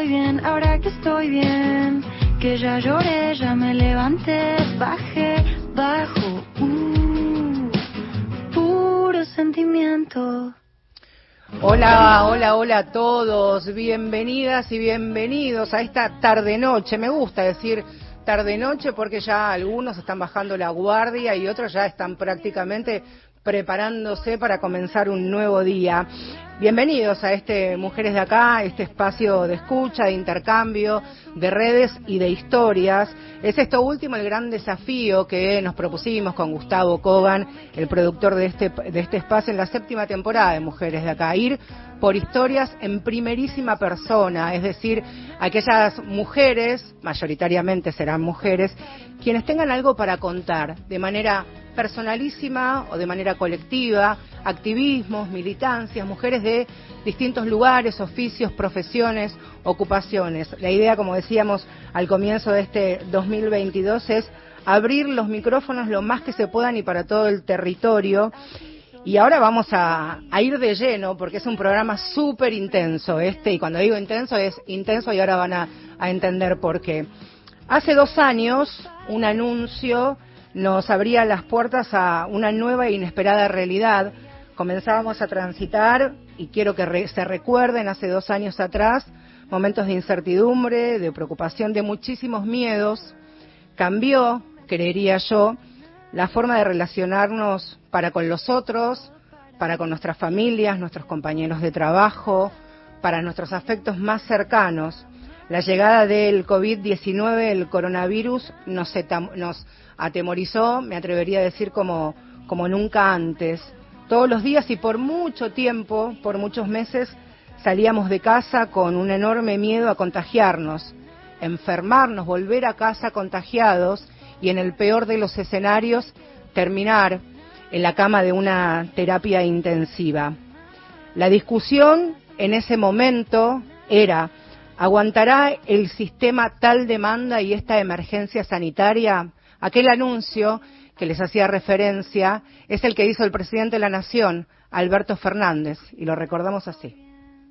Estoy bien, ahora que estoy bien, que ya lloré, ya me levanté, bajé, bajo, uh, puro sentimiento. Hola, hola, hola a todos. Bienvenidas y bienvenidos a esta tarde-noche. Me gusta decir tarde-noche porque ya algunos están bajando la guardia y otros ya están prácticamente preparándose para comenzar un nuevo día. Bienvenidos a este Mujeres de Acá, este espacio de escucha, de intercambio, de redes y de historias. Es esto último el gran desafío que nos propusimos con Gustavo Kogan, el productor de este, de este espacio en la séptima temporada de Mujeres de Acá, ir por historias en primerísima persona, es decir, aquellas mujeres, mayoritariamente serán mujeres, quienes tengan algo para contar de manera personalísima o de manera colectiva, activismos, militancias, mujeres de distintos lugares, oficios, profesiones, ocupaciones. La idea, como decíamos al comienzo de este 2022, es abrir los micrófonos lo más que se puedan y para todo el territorio. Y ahora vamos a, ir de lleno porque es un programa súper intenso este, y cuando digo intenso es intenso y ahora van a, a entender por qué. Hace dos años, un anuncio nos abría las puertas a una nueva e inesperada realidad. Comenzábamos a transitar, y quiero que re- se recuerden, hace dos años atrás, momentos de incertidumbre, de preocupación, de muchísimos miedos. Cambió, creería yo, la forma de relacionarnos para con los otros, para con nuestras familias, nuestros compañeros de trabajo, para nuestros afectos más cercanos. La llegada del COVID-19, el coronavirus, nos, nos atemorizó, me atrevería a decir, como, como nunca antes. Todos los días y por mucho tiempo, por muchos meses, salíamos de casa con un enorme miedo a contagiarnos, enfermarnos, volver a casa contagiados y en el peor de los escenarios terminar en la cama de una terapia intensiva. La discusión en ese momento era, ¿aguantará el sistema tal demanda y esta emergencia sanitaria? Aquel anuncio que les hacía referencia es el que hizo el presidente de la Nación, Alberto Fernández, y lo recordamos así.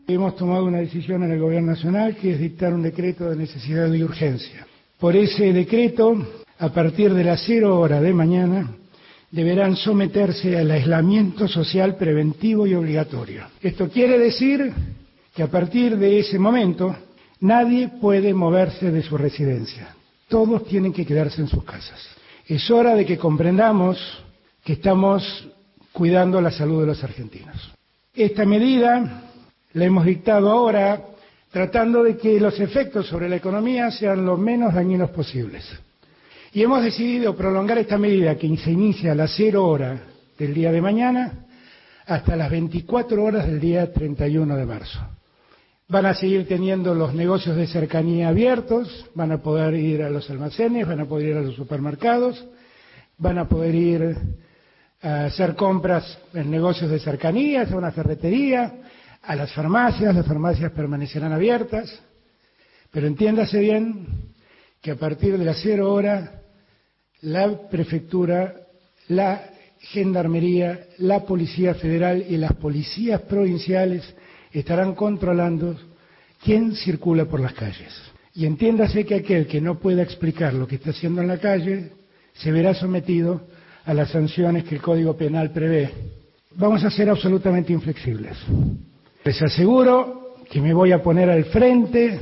Hemos tomado una decisión en el Gobierno Nacional que es dictar un decreto de necesidad y urgencia. Por ese decreto, a partir de las cero hora de mañana, deberán someterse al aislamiento social preventivo y obligatorio. Esto quiere decir que a partir de ese momento nadie puede moverse de su residencia. Todos tienen que quedarse en sus casas. Es hora de que comprendamos que estamos cuidando la salud de los argentinos. Esta medida la hemos dictado ahora tratando de que los efectos sobre la economía sean lo menos dañinos posibles. Y hemos decidido prolongar esta medida que se inicia a las cero hora del día de mañana hasta las 24 horas del día 31 de marzo. Van a seguir teniendo los negocios de cercanía abiertos, van a poder ir a los almacenes, van a poder ir a los supermercados, van a poder ir a hacer compras en negocios de cercanía, a una ferretería, a las farmacias, las farmacias permanecerán abiertas, pero entiéndase bien que a partir de las cero hora la prefectura, la gendarmería, la policía federal y las policías provinciales estarán controlando quién circula por las calles. Y entiéndase que aquel que no pueda explicar lo que está haciendo en la calle se verá sometido a las sanciones que el Código Penal prevé. Vamos a ser absolutamente inflexibles. Les aseguro que me voy a poner al frente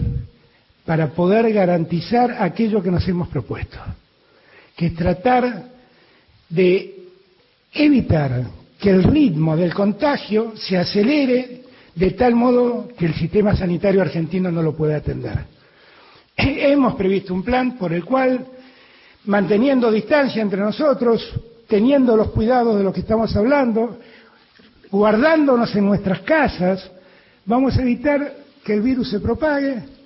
para poder garantizar aquello que nos hemos propuesto, que tratar de evitar que el ritmo del contagio se acelere de tal modo que el sistema sanitario argentino no lo pueda atender. Hemos previsto un plan por el cual, manteniendo distancia entre nosotros, teniendo los cuidados de los que estamos hablando, guardándonos en nuestras casas, vamos a evitar que el virus se propague,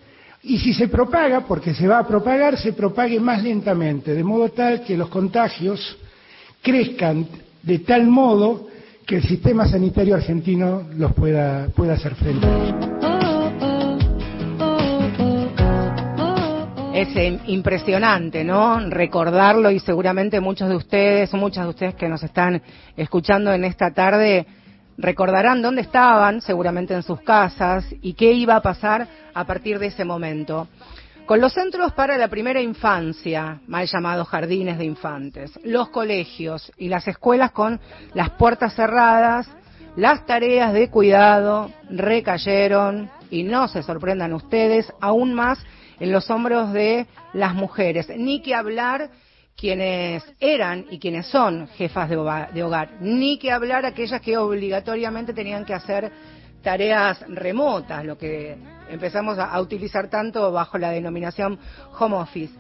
Y si se propaga, porque se va a propagar, se propague más lentamente, de modo tal que los contagios crezcan de tal modo que el sistema sanitario argentino los pueda, pueda hacer frente. Es eh, impresionante, ¿no? Recordarlo y seguramente muchos de ustedes, muchas de ustedes que nos están escuchando en esta tarde, recordarán dónde estaban, seguramente en sus casas, y qué iba a pasar a partir de ese momento. Con los centros para la primera infancia, mal llamados jardines de infantes, los colegios y las escuelas con las puertas cerradas, las tareas de cuidado recayeron, y no se sorprendan ustedes, aún más en los hombros de las mujeres. Ni que hablar quienes eran y quienes son jefas de hogar, ni que hablar aquellas que obligatoriamente tenían que hacer tareas remotas, lo que empezamos a, utilizar tanto bajo la denominación home office.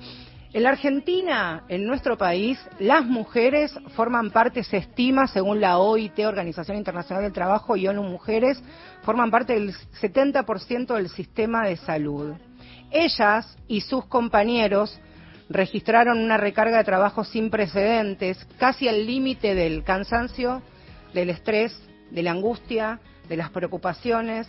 En la Argentina, en nuestro país, las mujeres forman parte, se estima, según la OIT, Organización Internacional del Trabajo, y ONU Mujeres, forman parte del 70% del sistema de salud. Ellas y sus compañeros registraron una recarga de trabajo sin precedentes, casi al límite del cansancio, del estrés, de la angustia, de las preocupaciones,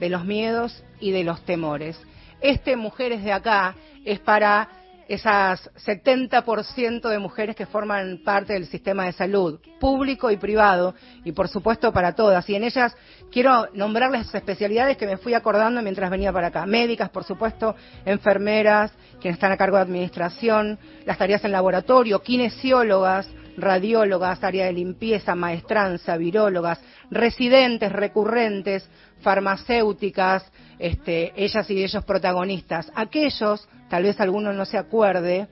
de los miedos y de los temores. Este Mujeres de acá es para esas 70% de mujeres que forman parte del sistema de salud, público y privado, y por supuesto para todas. Y en ellas quiero nombrarles especialidades que me fui acordando mientras venía para acá. Médicas, por supuesto, enfermeras, quienes están a cargo de administración, las tareas en laboratorio, kinesiólogas, radiólogas, área de limpieza, maestranza, virólogas, residentes recurrentes, farmacéuticas, este, ellas y ellos protagonistas. Aquellos, tal vez alguno no se acuerde,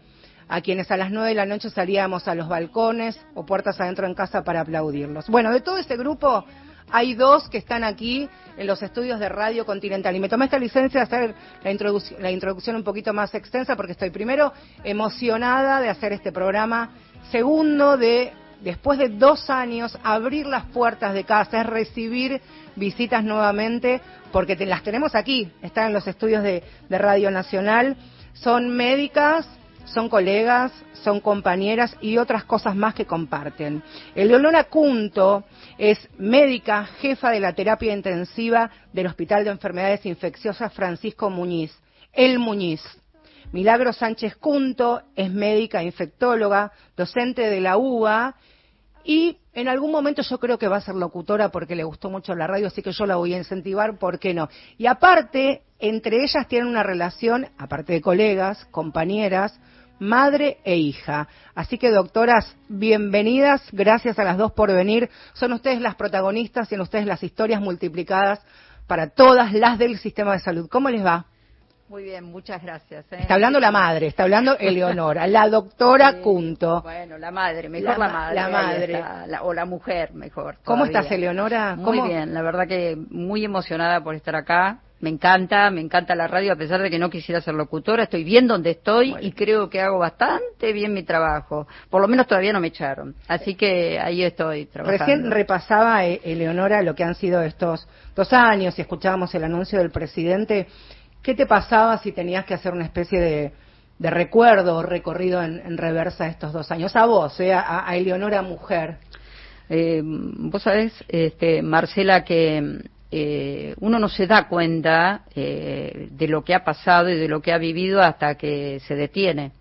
a quienes a las nueve de la noche salíamos a los balcones o puertas adentro en casa para aplaudirlos. Bueno, de todo este grupo hay dos que están aquí en los estudios de Radio Continental. Y me tomé esta licencia de hacer la, la introducción un poquito más extensa porque estoy primero emocionada de hacer este programa Segundo, de después de dos años abrir las puertas de casa, es recibir visitas nuevamente, porque las tenemos aquí, están en los estudios de, Radio Nacional, son médicas, son colegas, son compañeras y otras cosas más que comparten. Eleonora Cunto es médica, jefa de la terapia intensiva del Hospital de Enfermedades Infecciosas Francisco Muñiz, El Muñiz. Milagro Sánchez Cunto es médica infectóloga, docente de la UBA y en algún momento yo creo que va a ser locutora porque le gustó mucho la radio, así que yo la voy a incentivar, ¿por qué no? Y aparte, entre ellas tienen una relación, aparte de colegas, compañeras, madre e hija. Así que, doctoras, bienvenidas, gracias a las dos por venir. Son ustedes las protagonistas y en ustedes las historias multiplicadas para todas las del sistema de salud. ¿Cómo les va? Muy bien, muchas gracias. ¿eh? Está hablando la madre, está hablando Eleonora, la doctora Cunto. Bueno, la madre, mejor la, madre. La madre. o la mujer, mejor. ¿Cómo estás, Eleonora? Muy bien, la verdad que muy emocionada por estar acá. Me encanta, me encanta la radio, a pesar de que no quisiera ser locutora, estoy bien donde estoy y creo que hago bastante bien mi trabajo. Por lo menos todavía no me echaron. Así que ahí estoy trabajando. Recién repasaba, eh, Eleonora, lo que han sido estos dos años y escuchábamos el anuncio del presidente ¿Qué te pasaba si tenías que hacer una especie de, recuerdo o recorrido en, reversa estos dos años? A vos, eh, a, Eleonora mujer. Eh, vos sabés, este, Marcela, que eh, uno no se da cuenta eh, de lo que ha pasado y de lo que ha vivido hasta que se detiene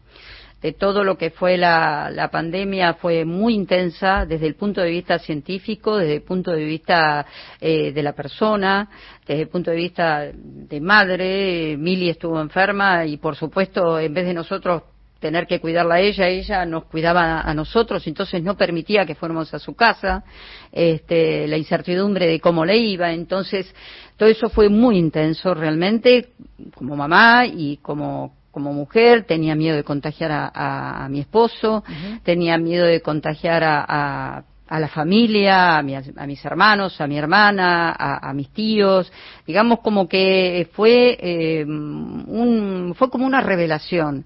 de todo lo que fue la, pandemia fue muy intensa desde el punto de vista científico, desde el punto de vista eh, de la persona, desde el punto de vista de madre. Mili estuvo enferma y, por supuesto, en vez de nosotros tener que cuidarla a ella, ella nos cuidaba a nosotros, entonces no permitía que fuéramos a su casa, este, la incertidumbre de cómo le iba, entonces todo eso fue muy intenso realmente, como mamá y como como mujer, tenía miedo de contagiar a, mi esposo, tenía miedo de contagiar a, la familia, a, mis hermanos, a mi hermana, a, mis tíos, digamos como que fue eh, un, fue como una revelación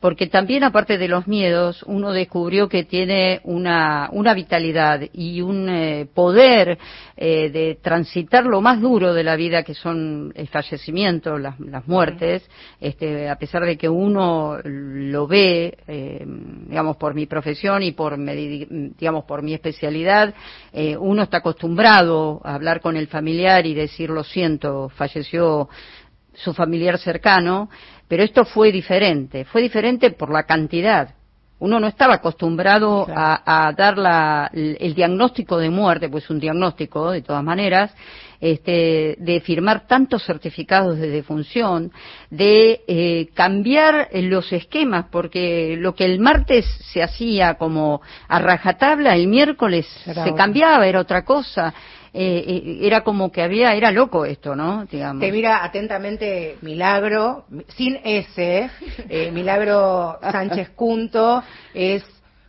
porque también aparte de los miedos, uno descubrió que tiene una, una vitalidad y un eh, poder eh, de transitar lo más duro de la vida, que son el fallecimiento, las, las muertes, este, a pesar de que uno lo ve, eh, digamos, por mi profesión y por, digamos, por mi especialidad, uno está acostumbrado a hablar con el familiar y decir, lo siento, falleció su familiar cercano, pero esto fue diferente, fue diferente por la cantidad. Uno no estaba acostumbrado a, dar la, el diagnóstico de muerte, pues un diagnóstico de todas maneras, este, de firmar tantos certificados de defunción, de eh, cambiar los esquemas, porque lo que el martes se hacía como a rajatabla, el miércoles se cambiaba, era otra cosa. Eh, eh, era como que había, era loco esto, ¿no? Digamos. Te mira atentamente Milagro, sin S, eh, Milagro Sánchez Cunto, es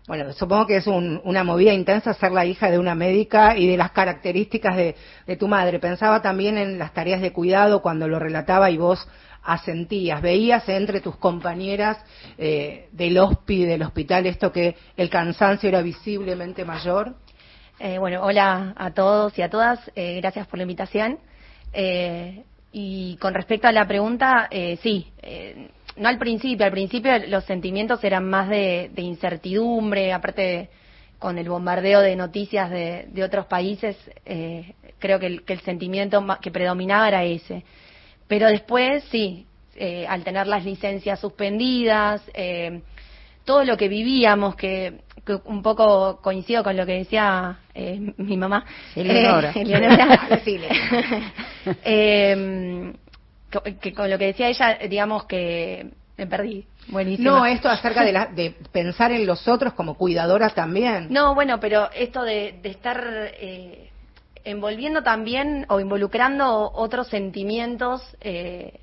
bueno, supongo que es una movida intensa ser la hija de una médica y de las características de, tu madre. Pensaba también en las tareas de cuidado cuando lo relataba y vos asentías, veías entre tus compañeras del hospital, del hospital, esto que el cansancio era visiblemente mayor. Eh, bueno, hola a todos y a todas. Eh, gracias por la invitación. Eh, y con respecto a la pregunta, sí, no al principio. Al principio los sentimientos eran más de, incertidumbre, aparte con el bombardeo de noticias de, otros países, creo que el, que el, sentimiento que predominaba era ese. Pero después, sí, al tener las licencias suspendidas, todo lo que vivíamos, que un poco coincido con lo que decía eh, mi mamá. Eleonora. eh, que con lo que decía ella, digamos que me perdí. Buenísimo. No, esto acerca de, la, de pensar en los otros como cuidadoras también. No, bueno, pero esto de, estar eh, envolviendo también o involucrando otros sentimientos, eh,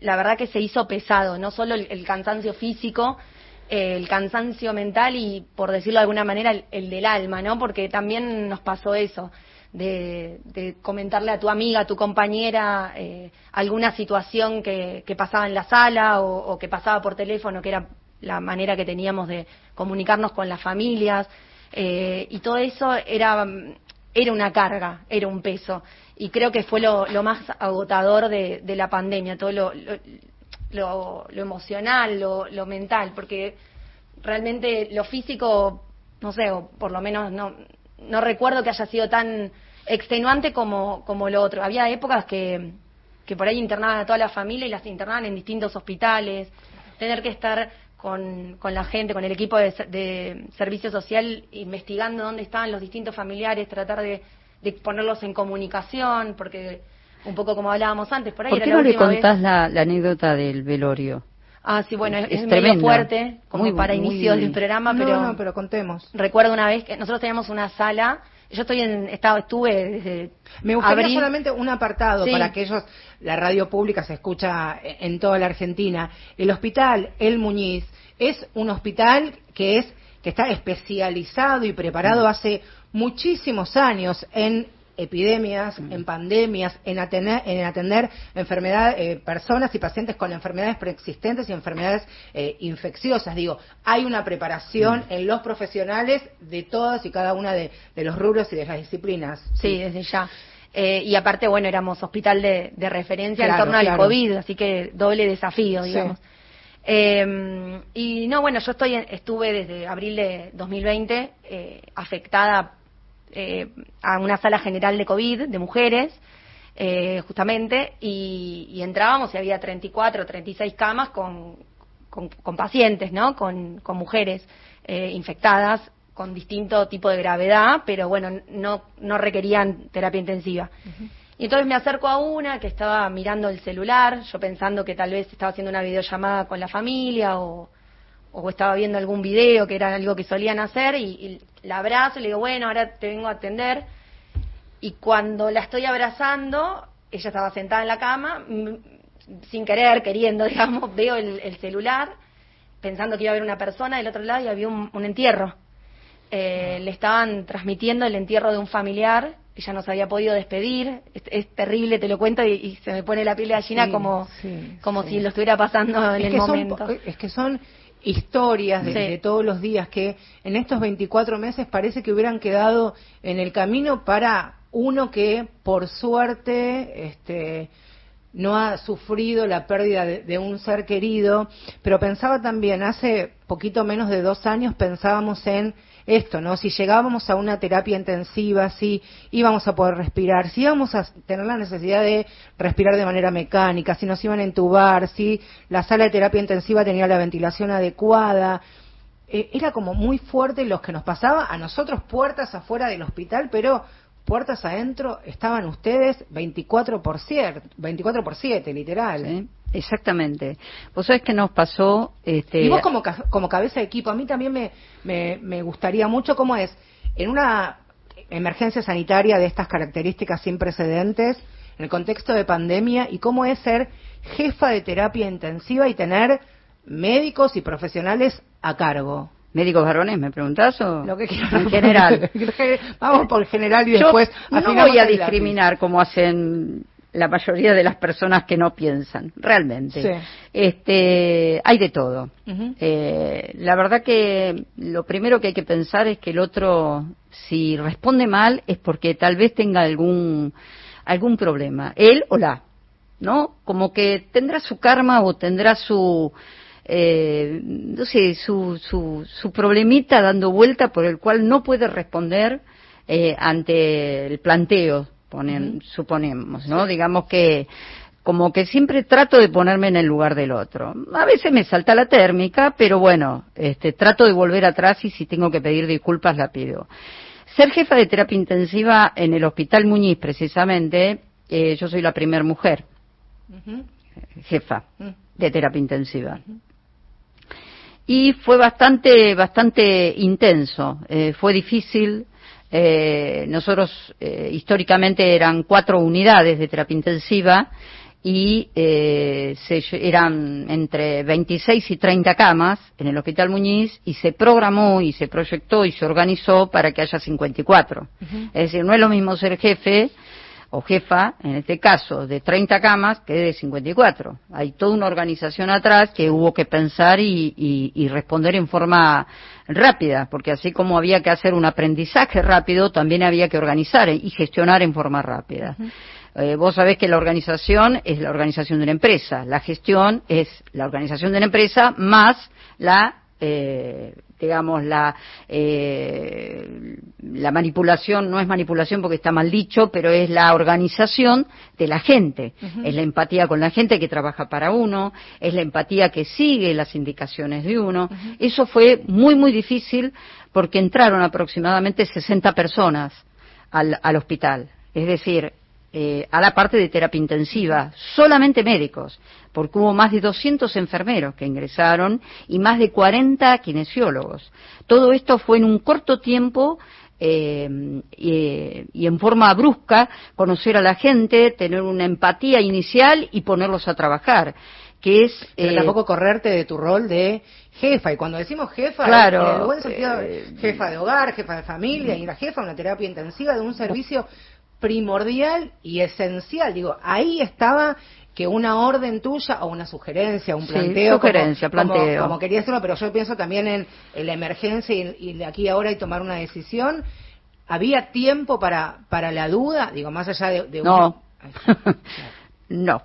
la verdad que se hizo pesado, no solo el cansancio físico, el cansancio mental y, por decirlo de alguna manera, el, del alma, ¿no? Porque también nos pasó eso, de, comentarle a tu amiga, a tu compañera, eh, alguna situación que, pasaba en la sala o, que pasaba por teléfono, que era la manera que teníamos de comunicarnos con las familias. Eh, y todo eso era, era una carga, era un peso. Y creo que fue lo, más agotador de, la pandemia, todo lo, lo, lo emocional, lo, lo mental, porque realmente lo físico, no sé, o por lo menos no, no recuerdo que haya sido tan extenuante como, como lo otro. Había épocas que, que por ahí internaban a toda la familia y las internaban en distintos hospitales, tener que estar con, con la gente, con el equipo de, de, servicio social, investigando dónde estaban los distintos familiares, tratar de, de ponerlos en comunicación, porque un poco como hablábamos antes, por ahí ¿Por qué no le contás la, anécdota del velorio? Ah, sí, bueno, es, medio fuerte, como para inicio del programa, pero... No, pero contemos. Recuerdo una vez que nosotros teníamos una sala, yo estoy en estado, estuve desde Me gustaría solamente un apartado para aquellos, la radio pública se escucha en toda la Argentina. El hospital El Muñiz es un hospital que es que está especializado y preparado hace muchísimos años en epidemias, mm. en pandemias, en atender, en atender enfermedades, eh, personas y pacientes con enfermedades preexistentes y enfermedades eh, infecciosas. Digo, hay una preparación mm. en los profesionales de todas y cada una de, los rubros y de las disciplinas. Sí, desde ya. Eh, y aparte, bueno, éramos hospital de, referencia en torno al COVID, así que doble desafío, digamos. y no, bueno, yo estoy estuve desde abril de 2020 afectada eh, a una sala general de COVID de mujeres, eh, justamente, y, entrábamos y había 34 o 36 camas con, con, pacientes, ¿no? Con, mujeres eh, infectadas con distinto tipo de gravedad, pero bueno, no, no requerían terapia intensiva. Y entonces me acerco a una que estaba mirando el celular, yo pensando que tal vez estaba haciendo una videollamada con la familia o, o estaba viendo algún video que era algo que solían hacer y, la abrazo y le digo, bueno, ahora te vengo a atender. Y cuando la estoy abrazando, ella estaba sentada en la cama, sin querer, queriendo, digamos, veo el, celular, pensando que iba a haber una persona del otro lado y había un, entierro. Eh, le estaban transmitiendo el entierro de un familiar, ella no se había podido despedir, es, terrible, te lo cuento, y, se me pone la piel de gallina como, como si lo estuviera pasando en el momento. es que son historias de, Sí. de todos los días que en estos 24 meses parece que hubieran quedado en el camino para uno que por suerte este no ha sufrido la pérdida de, de un ser querido, pero pensaba también, hace poquito menos de dos años pensábamos en esto, ¿no? Si llegábamos a una terapia intensiva, si íbamos a poder respirar, si íbamos a tener la necesidad de respirar de manera mecánica, si nos iban a entubar, si la sala de terapia intensiva tenía la ventilación adecuada. Eh, era como muy fuerte lo que nos pasaba a nosotros puertas afuera del hospital, pero puertas adentro estaban ustedes 24 por, cier- 24 por 7, literal. ¿sí? Exactamente. Vos sabés que nos pasó. Este, Y vos como, ca- como cabeza de equipo, a mí también me, me, me gustaría mucho cómo es, en una emergencia sanitaria de estas características sin precedentes, en el contexto de pandemia, y cómo es ser jefa de terapia intensiva y tener médicos y profesionales a cargo. ¿Médicos varones, me preguntás? O Lo que quieras. En general. Vamos por general y Yo después no voy a discriminar como hacen la mayoría de las personas que no piensan, realmente. Sí. Este, hay de todo. Eh, la verdad que lo primero que hay que pensar es que el otro, si responde mal, es porque tal vez tenga algún algún problema, él o la, ¿no? Como que tendrá su karma o tendrá su eh, no sé, su, su, su problemita dando vuelta por el cual no puede responder eh, ante el planteo, ponen, suponemos, ¿no? Digamos que como que siempre trato de ponerme en el lugar del otro. A veces me salta la térmica, pero bueno, este, trato de volver atrás y si tengo que pedir disculpas la pido. Ser jefa de terapia intensiva en el Hospital Muñiz, precisamente, eh, yo soy la primera mujer Ujú. jefa Mm. de terapia intensiva. Y fue bastante, bastante intenso, eh, fue difícil. Eh, nosotros eh, históricamente eran cuatro unidades de terapia intensiva y eh, se, eran entre 26 y 30 camas en el Hospital Muñiz y se programó y se proyectó y se organizó para que haya 54. Es decir, no es lo mismo ser jefe o jefa, en este caso, de 30 camas que de 54. Hay toda una organización atrás que hubo que pensar y, y- y responder en forma rápida, porque así como había que hacer un aprendizaje rápido, también había que organizar y gestionar en forma rápida. Eh, vos sabés que la organización es la organización de una empresa, la gestión es la organización de una empresa más la eh, digamos la eh, la manipulación no es manipulación porque está mal dicho pero es la organización de la gente. Es la empatía con la gente que trabaja para uno es la empatía que sigue las indicaciones de uno. Eso fue muy muy difícil porque entraron aproximadamente 60 personas al, al hospital. Es decir eh, a la parte de terapia intensiva, solamente médicos, porque hubo más de 200 enfermeros que ingresaron y más de 40 kinesiólogos. Todo esto fue en un corto tiempo eh, y, y en forma brusca conocer a la gente, tener una empatía inicial y ponerlos a trabajar, que es Pero eh, tampoco correrte de tu rol de jefa. Y cuando decimos jefa, Claro, en el buen sentido, eh, jefa de hogar, jefa de familia, y la jefa una terapia intensiva de un servicio primordial y esencial. Digo, ahí estaba que una orden tuya o una sugerencia, un Sí, planteo. como- sugerencia, como, planteo. Como, quería decirlo, pero yo pienso también en, en la emergencia y, y de aquí a ahora y tomar una decisión. ¿Había tiempo para, para la duda? Digo, más allá de... de un- No. No,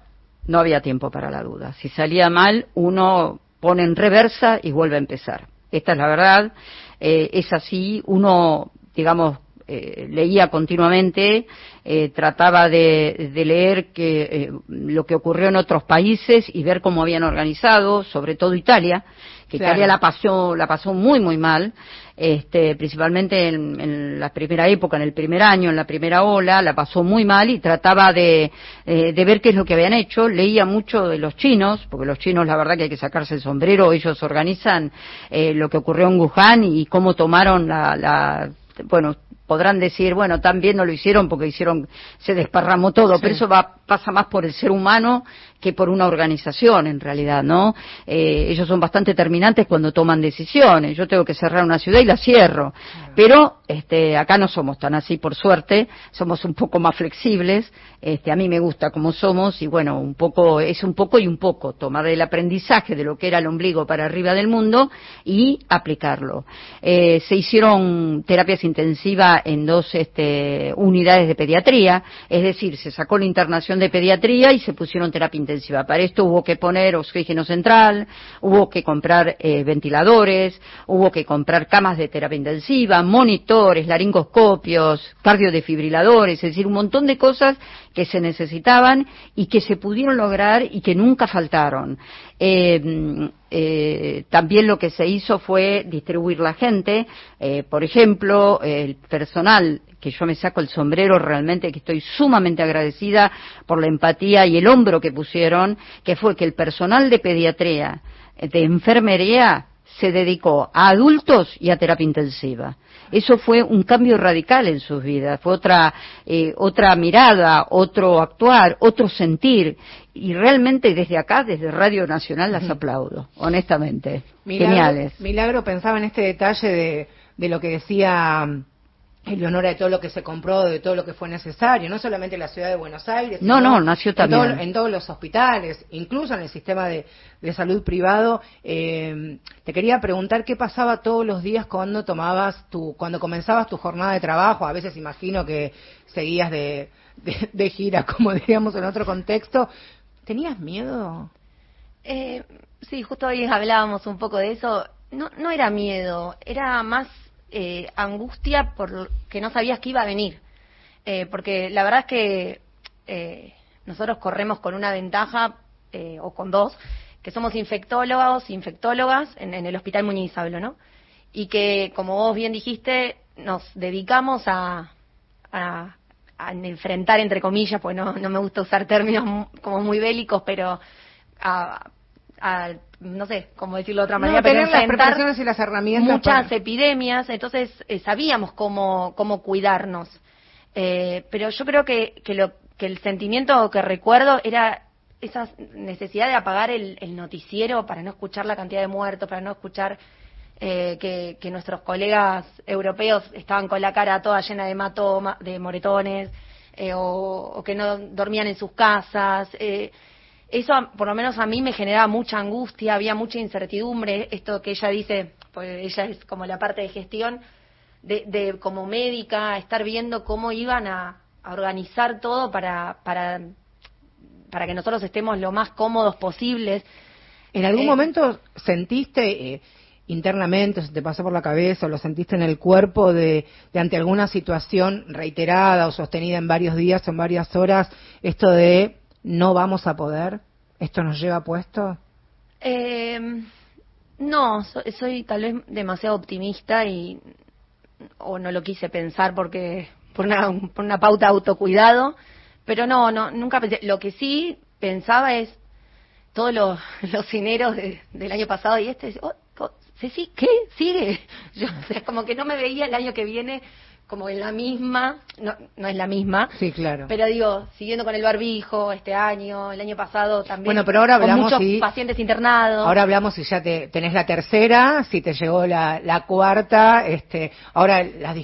no había tiempo para la duda. Si salía mal, uno pone en reversa y vuelve a empezar. Esta es la verdad. Eh, es así. Uno, digamos, eh, leía continuamente, eh, trataba de, de leer que, eh, lo que ocurrió en otros países y ver cómo habían organizado, sobre todo Italia, que Claro. Italia la pasó, la pasó muy, muy mal, este, principalmente en, en la primera época, en el primer año, en la primera ola, la pasó muy mal y trataba de, eh, de ver qué es lo que habían hecho. Leía mucho de los chinos, porque los chinos, la verdad que hay que sacarse el sombrero, ellos organizan eh, lo que ocurrió en Wuhan y cómo tomaron la, la bueno, podrán decir, bueno, también no lo hicieron porque hicieron, se desparramó todo, pero eso va, pasa más por el ser humano que por una organización en realidad, ¿no? Eh, ellos son bastante determinantes cuando toman decisiones. Yo tengo que cerrar una ciudad y la cierro. Pero este, acá no somos tan así, por suerte, somos un poco más flexibles. Este, a mí me gusta como somos y bueno, un poco, es un poco y un poco, tomar el aprendizaje de lo que era el ombligo para arriba del mundo y aplicarlo. Eh, se hicieron terapias intensivas en dos este, unidades de pediatría, es decir, se sacó la internación de pediatría y se pusieron terapia intensiva. Para esto hubo que poner oxígeno central, hubo que comprar eh, ventiladores, hubo que comprar camas de terapia intensiva, monitores, laringoscopios, cardiodefibriladores, es decir, un montón de cosas que se necesitaban y que se pudieron lograr y que nunca faltaron. Eh, eh, también lo que se hizo fue distribuir la gente, eh, por ejemplo, el personal que yo me saco el sombrero realmente, que estoy sumamente agradecida por la empatía y el hombro que pusieron, que fue que el personal de pediatría, de enfermería, se dedicó a adultos y a terapia intensiva. Eso fue un cambio radical en sus vidas, fue otra, eh, otra mirada, otro actuar, otro sentir. Y realmente desde acá, desde Radio Nacional, las aplaudo, honestamente. Geniales. Milagro pensaba en este detalle de, de lo que decía Eleonora de todo lo que se compró, de todo lo que fue necesario, no solamente en la ciudad de Buenos Aires, no, no, nació también. En, todos los hospitales, incluso en el sistema de, salud privado. Eh, te quería preguntar qué pasaba todos los días cuando tomabas tu, cuando comenzabas tu jornada de trabajo. A veces imagino que seguías de, de, gira, como diríamos en otro contexto. ¿Tenías miedo? Eh, sí, justo hoy hablábamos un poco de eso. No, no era miedo, era más eh, angustia por que no sabías que iba a venir. Eh, porque la verdad es que eh, nosotros corremos con una ventaja, o con dos, que somos infectólogos, infectólogas, en, el Hospital Muñiz hablo, ¿no? Y que, como vos bien dijiste, nos dedicamos a, a, enfrentar, entre comillas, pues no, no me gusta usar términos como muy bélicos, pero a, a no sé cómo decirlo de otra manera, pero tener las preparaciones y las herramientas. Muchas epidemias, entonces eh, sabíamos cómo, cómo cuidarnos. Eh, pero yo creo que, que, lo, que el sentimiento que recuerdo era esa necesidad de apagar el, noticiero para no escuchar la cantidad de muertos, para no escuchar eh, que, que, nuestros colegas europeos estaban con la cara toda llena de mato, de moretones, o, o, que no dormían en sus casas. Eh, eso por lo menos a mí me generaba mucha angustia, había mucha incertidumbre, esto que ella dice, pues ella es como la parte de gestión, de, como médica, estar viendo cómo iban a, organizar todo para, para, para que nosotros estemos lo más cómodos posibles. ¿En algún eh, momento sentiste eh, internamente, se te pasó por la cabeza o lo sentiste en el cuerpo de, de, ante alguna situación reiterada o sostenida en varios días o en varias horas, esto de no vamos a poder? ¿Esto nos lleva puesto? Eh, no, soy, tal vez demasiado optimista y o no lo quise pensar porque por una, por una pauta de autocuidado, pero no, no, nunca pensé. Lo que sí pensaba es todos los, los dineros del año pasado y este, oh, ¿qué? ¿Sigue? Yo, o sea, como que no me veía el año que viene como en la misma, no, no es la misma. Sí, claro. Pero digo, siguiendo con el barbijo este año, el año pasado también. Bueno, pero ahora hablamos con muchos pacientes internados. Ahora hablamos si ya te, tenés la tercera, si te llegó la, la cuarta, este, ahora las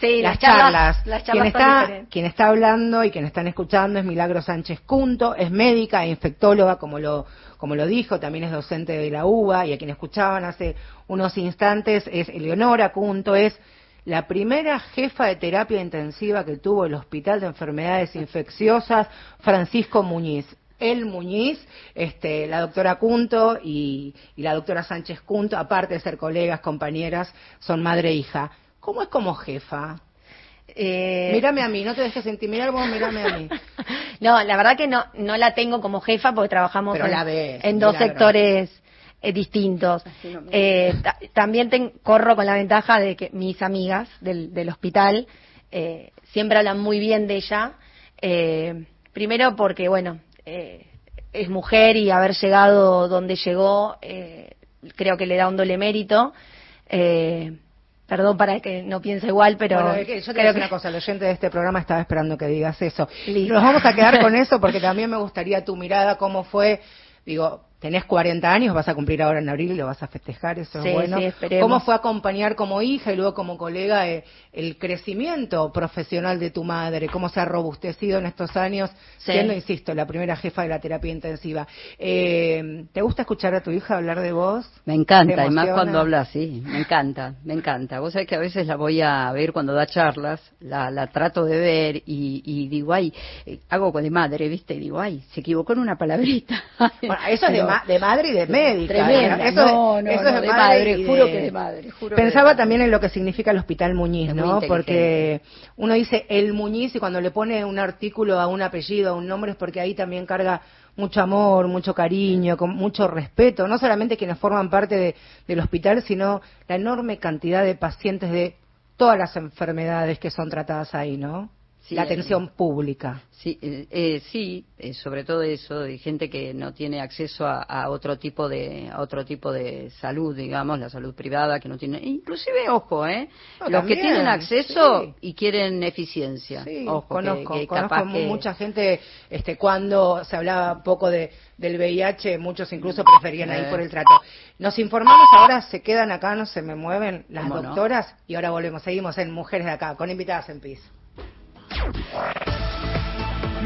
sí, las, charlas, Las charlas quien está, quien está hablando y quien están escuchando es Milagro Sánchez Cunto, es médica e infectóloga, como lo como lo dijo, también es docente de la UBA y a quien escuchaban hace unos instantes es Eleonora Cunto, es la primera jefa de terapia intensiva que tuvo el Hospital de Enfermedades Infecciosas, Francisco Muñiz. El Muñiz, este, la doctora Cunto y, la doctora Sánchez Cunto, aparte de ser colegas, compañeras, son madre e hija. ¿Cómo es como jefa? Eh... Mírame a mí, no te dejes intimidar vos, mírame a mí. no, la verdad que no, no la tengo como jefa porque trabajamos en, dos sectores eh, distintos. Eh, también corro con la ventaja de que mis amigas del, del hospital eh, siempre hablan muy bien de ella. Eh, primero porque, bueno, eh, es mujer y haber llegado donde llegó creo que le da un doble mérito. Perdón para que no piense igual, pero Bueno, yo te creo voy a decir que una cosa, el oyente de este programa estaba esperando que digas eso. Nos vamos a quedar con eso porque también me gustaría tu mirada, cómo fue, digo, tenés 40 años, vas a cumplir ahora en abril, lo vas a festejar, eso Sí, es bueno. sí, esperemos. ¿Cómo fue acompañar como hija y luego como colega eh, el crecimiento profesional de tu madre? ¿Cómo se ha robustecido en estos años, Sí. siendo, insisto, la primera jefa de la terapia intensiva? Eh, ¿Te gusta escuchar a tu hija hablar de vos? Me encanta, ¿Te y más cuando habla así, me encanta, me encanta. Vos sabés que a veces la voy a ver cuando da charlas, la, la trato de ver y, y digo, ay, eh, hago de madre, ¿viste? Y digo, ay, se equivocó en una palabrita. Bueno, eso es de, ma- de madre y de médica. Tremenda. Eso es- No, no, eso no, es de madre, juro que de madre, juro que de Pensaba madre. también en lo que significa el Hospital Muñiz, Es ¿no? Porque uno dice el Muñiz y cuando le pone un artículo a un apellido, a un nombre, es porque ahí también carga mucho amor, mucho cariño, con mucho respeto, no solamente quienes forman parte de- del hospital, sino la enorme cantidad de pacientes de todas las enfermedades que son tratadas ahí, ¿no? Sí, la eh, atención pública. Sí, eh, eh, sí, eh, sobre todo eso de gente que no tiene acceso a, a otro tipo de a otro tipo de salud, digamos, la salud privada que no tiene, inclusive ojo, eh, No, los también, que tienen acceso sí. y quieren eficiencia. Sí, ojo, conozco, que, conozco capaz mu- que- mucha gente, este, cuando se hablaba poco de, del VIH, muchos incluso preferían ir por el trato. Nos informamos ahora, se quedan acá, no se me mueven las doctoras y ahora volvemos, seguimos en Mujeres de Acá, con invitadas en PIS.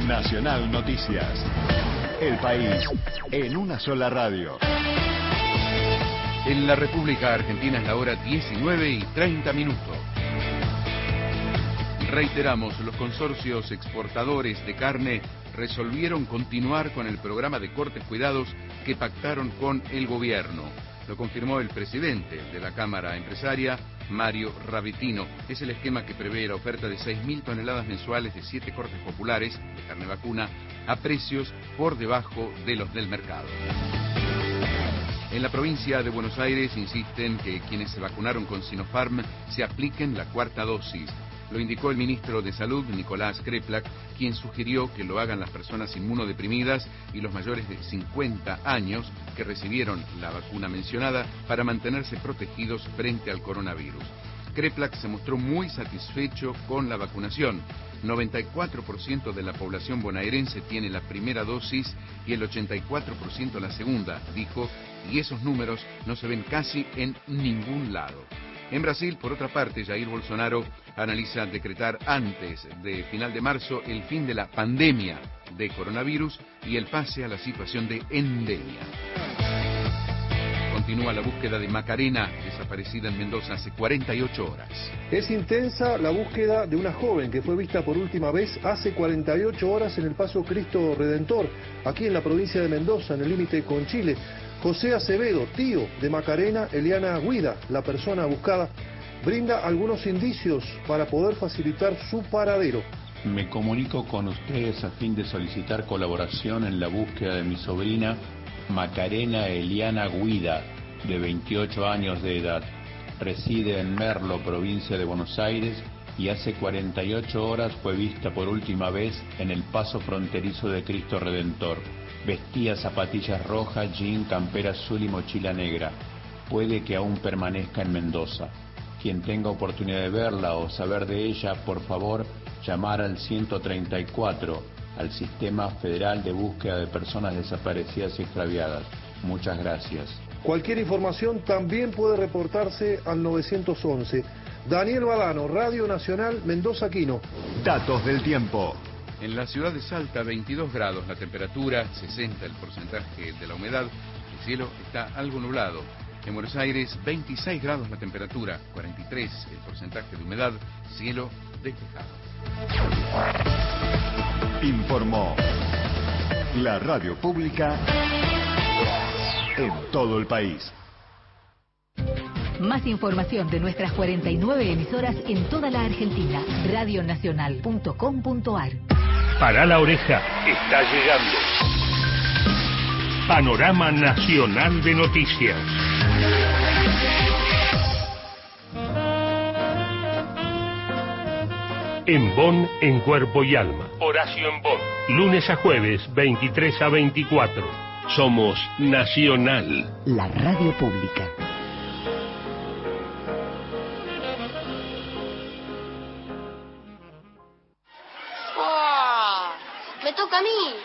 Nacional Noticias. El país en una sola radio. En la República Argentina es la hora 19 y 30 minutos. Reiteramos, los consorcios exportadores de carne resolvieron continuar con el programa de cortes cuidados que pactaron con el gobierno. Lo confirmó el presidente de la Cámara Empresaria, Mario Rabitino. Es el esquema que prevé la oferta de 6.000 toneladas mensuales de siete cortes populares de carne vacuna a precios por debajo de los del mercado. En la provincia de Buenos Aires insisten que quienes se vacunaron con Sinopharm se apliquen la cuarta dosis. Lo indicó el ministro de Salud, Nicolás Kreplak, quien sugirió que lo hagan las personas inmunodeprimidas y los mayores de 50 años que recibieron la vacuna mencionada para mantenerse protegidos frente al coronavirus. Kreplak se mostró muy satisfecho con la vacunación. 94% de la población bonaerense tiene la primera dosis y el 84% la segunda, dijo, y esos números no se ven casi en ningún lado. En Brasil, por otra parte, Jair Bolsonaro analiza decretar antes de final de marzo el fin de la pandemia de coronavirus y el pase a la situación de endemia. Continúa la búsqueda de Macarena, desaparecida en Mendoza hace 48 horas. Es intensa la búsqueda de una joven que fue vista por última vez hace 48 horas en el Paso Cristo Redentor, aquí en la provincia de Mendoza, en el límite con Chile. José Acevedo, tío de Macarena Eliana Guida, la persona buscada, brinda algunos indicios para poder facilitar su paradero. Me comunico con ustedes a fin de solicitar colaboración en la búsqueda de mi sobrina Macarena Eliana Guida, de 28 años de edad. Reside en Merlo, provincia de Buenos Aires, y hace 48 horas fue vista por última vez en el paso fronterizo de Cristo Redentor. Vestía zapatillas rojas, jean, campera azul y mochila negra. Puede que aún permanezca en Mendoza. Quien tenga oportunidad de verla o saber de ella, por favor, llamar al 134, al Sistema Federal de Búsqueda de Personas Desaparecidas y Extraviadas. Muchas gracias. Cualquier información también puede reportarse al 911. Daniel Badano, Radio Nacional Mendoza Quino. Datos del tiempo. En la ciudad de Salta, 22 grados la temperatura, 60 el porcentaje de la humedad, el cielo está algo nublado. En Buenos Aires, 26 grados la temperatura, 43 el porcentaje de humedad, cielo despejado. Informó la radio pública en todo el país. Más información de nuestras 49 emisoras en toda la Argentina. Radionacional.com.ar Para la oreja está llegando. Panorama Nacional de Noticias. En Bonn, en cuerpo y alma. Horacio en Bonn. Lunes a jueves, 23 a 24. Somos Nacional. La radio pública.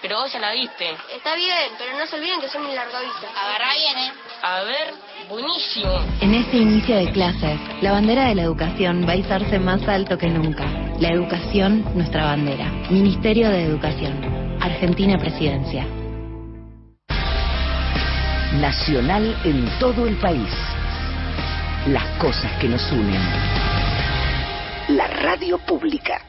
Vos ya la viste. Está bien, pero no se olviden que son mi larga vista. Agarra bien, ¿eh? A ver, buenísimo. En este inicio de clases, la bandera de la educación va a izarse más alto que nunca. La educación, nuestra bandera. Ministerio de Educación. Argentina Presidencia. Nacional en todo el país. Las cosas que nos unen. La radio pública.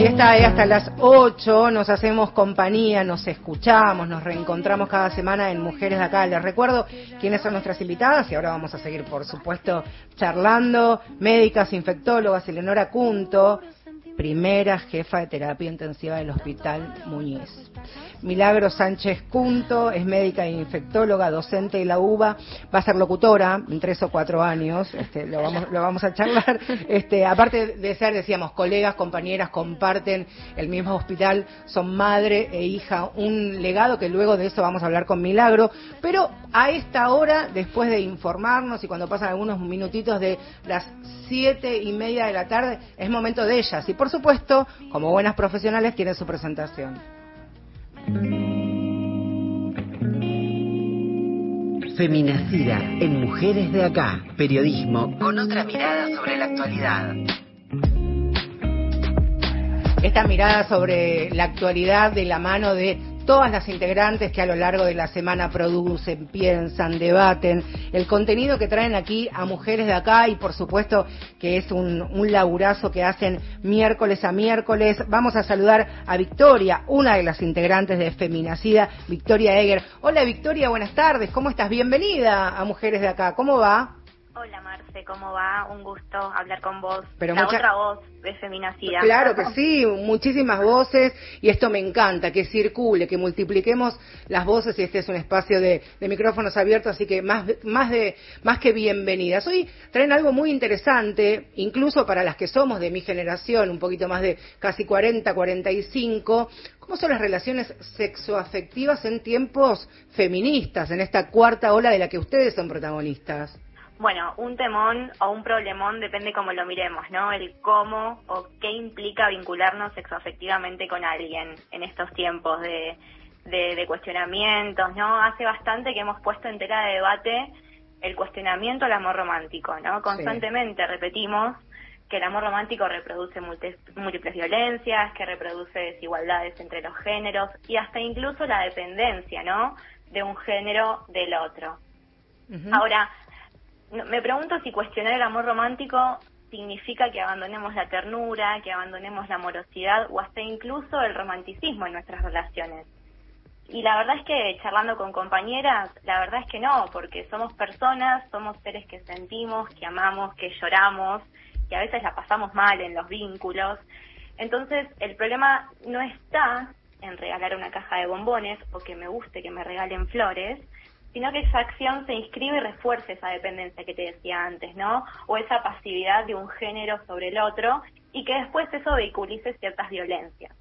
Ahí está, ahí hasta las 8 nos hacemos compañía, nos escuchamos, nos reencontramos cada semana en Mujeres de Acá. Les recuerdo quiénes son nuestras invitadas y ahora vamos a seguir, por supuesto, charlando. Médicas, infectólogas, Eleonora Cunto, primera jefa de terapia intensiva del Hospital Muñiz. Milagro Sánchez Cunto es médica e infectóloga, docente de la UBA, va a ser locutora en tres o cuatro años, este, lo, vamos, lo vamos a charlar. Este, aparte de ser, decíamos, colegas, compañeras, comparten el mismo hospital, son madre e hija, un legado que luego de eso vamos a hablar con Milagro, pero a esta hora, después de informarnos y cuando pasan algunos minutitos de las siete y media de la tarde, es momento de ellas. Y por supuesto, como buenas profesionales, tienen su presentación. Feminacida en Mujeres de Acá. Periodismo con otra mirada sobre la actualidad. Esta mirada sobre la actualidad de la mano de todas las integrantes que a lo largo de la semana producen, piensan, debaten, el contenido que traen aquí a mujeres de acá y por supuesto que es un, laburazo que hacen miércoles a miércoles. Vamos a saludar a Victoria, una de las integrantes de Feminacida, Victoria Eger. Hola Victoria, buenas tardes, ¿cómo estás? Bienvenida a Mujeres de acá, ¿cómo va? Hola Marce, ¿cómo va? Un gusto hablar con vos. Pero la mucha- otra voz de Feminacida. Claro que sí, muchísimas voces y esto me encanta, que circule, que multipliquemos las voces y este es un espacio de, de micrófonos abiertos, así que más, más, de, más que bienvenidas. Hoy traen algo muy interesante, incluso para las que somos de mi generación, un poquito más de casi 40, 45, ¿cómo son las relaciones sexoafectivas en tiempos feministas, en esta cuarta ola de la que ustedes son protagonistas? Bueno, un temón o un problemón depende cómo lo miremos, ¿no? El cómo o qué implica vincularnos sexoafectivamente con alguien en estos tiempos de, de, de cuestionamientos, ¿no? Hace bastante que hemos puesto en tela de debate el cuestionamiento al amor romántico, ¿no? Constantemente repetimos que el amor romántico reproduce múlti- múltiples violencias, que reproduce desigualdades entre los géneros y hasta incluso la dependencia, ¿no? De un género del otro. Ahora, me pregunto si cuestionar el amor romántico significa que abandonemos la ternura, que abandonemos la amorosidad o hasta incluso el romanticismo en nuestras relaciones. Y la verdad es que charlando con compañeras, la verdad es que no, porque somos personas, somos seres que sentimos, que amamos, que lloramos, que a veces la pasamos mal en los vínculos. Entonces, el problema no está en regalar una caja de bombones o que me guste que me regalen flores, sino que esa acción se inscribe y refuerce esa dependencia que te decía antes, ¿no? O esa pasividad de un género sobre el otro y que después eso vehiculice ciertas violencias.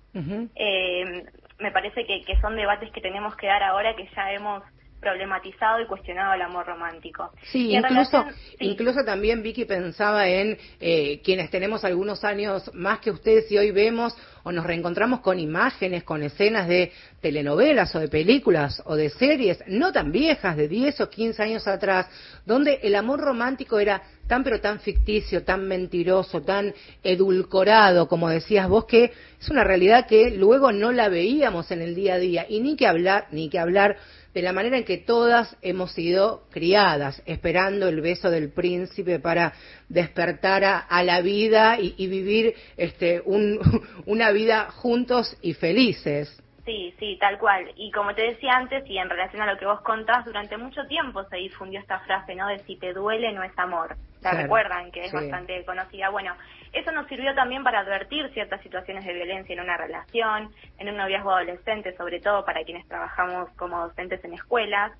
Eh, me parece que, que son debates que tenemos que dar ahora que ya hemos problematizado y cuestionado el amor romántico. Sí, incluso, relación- sí. incluso también Vicky pensaba en eh, quienes tenemos algunos años más que ustedes y hoy vemos o nos reencontramos con imágenes, con escenas de telenovelas o de películas o de series no tan viejas, de 10 o 15 años atrás, donde el amor romántico era tan pero tan ficticio, tan mentiroso, tan edulcorado, como decías vos, que es una realidad que luego no la veíamos en el día a día. Y ni que hablar, ni que hablar de la manera en que todas hemos sido criadas, esperando el beso del príncipe para despertar a, la vida y, y vivir este, un- una vida juntos y felices. Sí, sí, tal cual. Y como te decía antes, y en relación a lo que vos contás, durante mucho tiempo se difundió esta frase, ¿no? De si te duele no es amor. ¿La recuerdan? Que es bastante conocida. Bueno, eso nos sirvió también para advertir ciertas situaciones de violencia en una relación, en un noviazgo adolescente, sobre todo para quienes trabajamos como docentes en escuelas.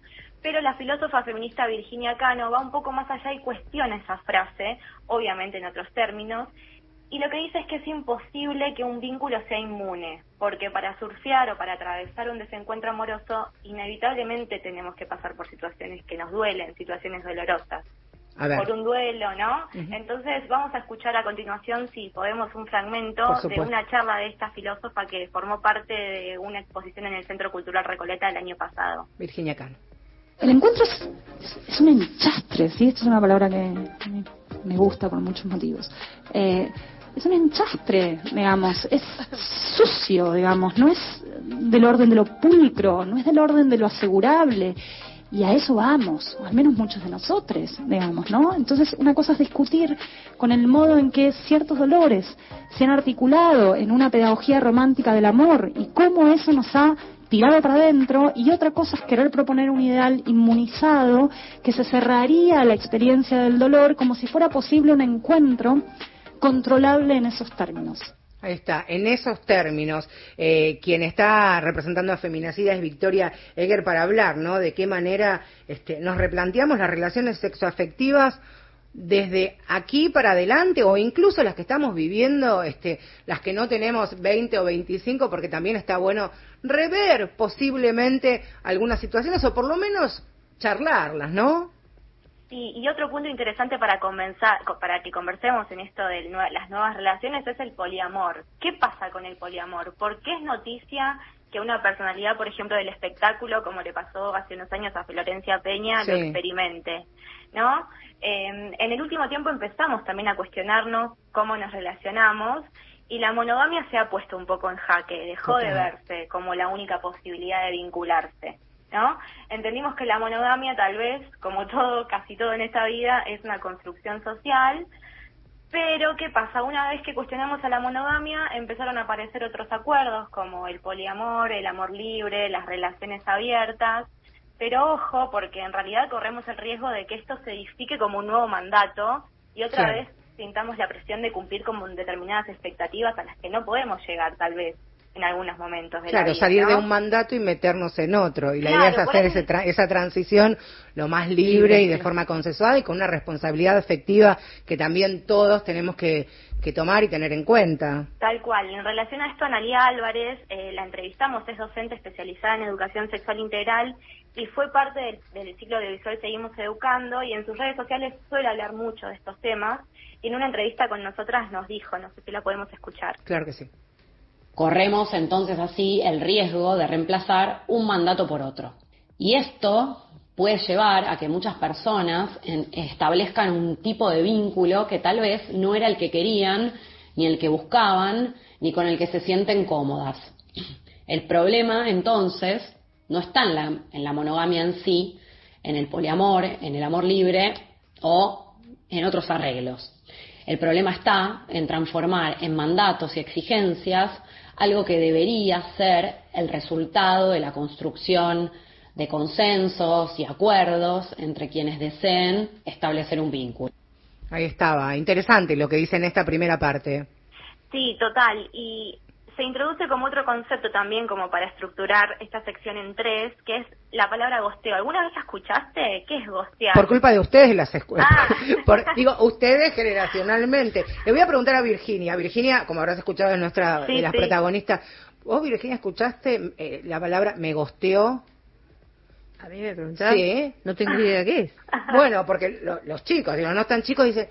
Pero la filósofa feminista Virginia Cano va un poco más allá y cuestiona esa frase, obviamente en otros términos, y lo que dice es que es imposible que un vínculo sea inmune, porque para surfear o para atravesar un desencuentro amoroso, inevitablemente tenemos que pasar por situaciones que nos duelen, situaciones dolorosas. Por un duelo, ¿no? Entonces vamos a escuchar a continuación, si podemos, un fragmento de una charla de esta filósofa que formó parte de una exposición en el Centro Cultural Recoleta el año pasado. Virginia Cano. El encuentro es, un enchastre, ¿sí? Esta es una palabra que me, gusta por muchos motivos. Eh, es un enchastre, digamos, es sucio, digamos, no es del orden de lo pulcro, no es del orden de lo asegurable. Y a eso vamos, al menos muchos de nosotros, digamos, ¿no? Entonces, una cosa es discutir con el modo en que ciertos dolores se han articulado en una pedagogía romántica del amor y cómo eso nos ha tirado para adentro, y otra cosa es querer proponer un ideal inmunizado que se cerraría a la experiencia del dolor como si fuera posible un encuentro controlable en esos términos. Ahí está, en esos términos, eh, quien está representando a Feminacida es Victoria Eger para hablar, ¿no? De qué manera este, nos replanteamos las relaciones sexoafectivas desde aquí para adelante o incluso las que estamos viviendo, este, las que no tenemos 20 o 25, porque también está bueno rever posiblemente algunas situaciones o por lo menos charlarlas, ¿no? Sí, y otro punto interesante para comenzar, para que conversemos en esto de las nuevas relaciones es el poliamor. ¿Qué pasa con el poliamor? ¿Por qué es noticia que una personalidad, por ejemplo, del espectáculo, como le pasó hace unos años a Florencia Peña, lo experimente? ¿No? Eh, en el último tiempo empezamos también a cuestionarnos cómo nos relacionamos y la monogamia se ha puesto un poco en jaque, dejó de verse como la única posibilidad de vincularse. ¿No? Entendimos que la monogamia tal vez, como todo, casi todo en esta vida, es una construcción social, pero ¿qué pasa? Una vez que cuestionamos a la monogamia, empezaron a aparecer otros acuerdos como el poliamor, el amor libre, las relaciones abiertas, pero ojo, porque en realidad corremos el riesgo de que esto se edifique como un nuevo mandato y otra vez sintamos la presión de cumplir con determinadas expectativas a las que no podemos llegar tal vez en algunos momentos de claro, la vida, salir de un mandato y meternos en otro. Y la idea es hacer ese esa transición lo más libre y de forma consensuada y con una responsabilidad efectiva que también todos tenemos que, que tomar y tener en cuenta. Tal cual. En relación a esto, Analia Álvarez, eh, la entrevistamos, es docente especializada en educación sexual integral y fue parte del, del ciclo de Visual Seguimos Educando y en sus redes sociales suele hablar mucho de estos temas y en una entrevista con nosotras nos dijo, no sé si la podemos escuchar. Claro que sí. Corremos entonces así el riesgo de reemplazar un mandato por otro. Y esto puede llevar a que muchas personas establezcan un tipo de vínculo que tal vez no era el que querían, ni el que buscaban, ni con el que se sienten cómodas. El problema entonces no está en la, en la monogamia en sí, en el poliamor, en el amor libre o en otros arreglos. El problema está en transformar en mandatos y exigencias algo que debería ser el resultado de la construcción de consensos y acuerdos entre quienes deseen establecer un vínculo. Ahí estaba, interesante lo que dice en esta primera parte. Sí, total. Y se introduce como otro concepto también como para estructurar esta sección en tres, que es la palabra gosteo. ¿Alguna vez la escuchaste? ¿Qué es gostear? Por culpa de ustedes las escuelas. Ah. digo, ustedes generacionalmente. Le voy a preguntar a Virginia. Virginia, como habrás escuchado, es nuestra de las protagonistas. ¿Vos, Virginia, escuchaste eh, la palabra me gosteó? A mí me preguntaste. Sí. No tengo idea qué es. Bueno, porque los chicos, digo, no tan chicos, dicen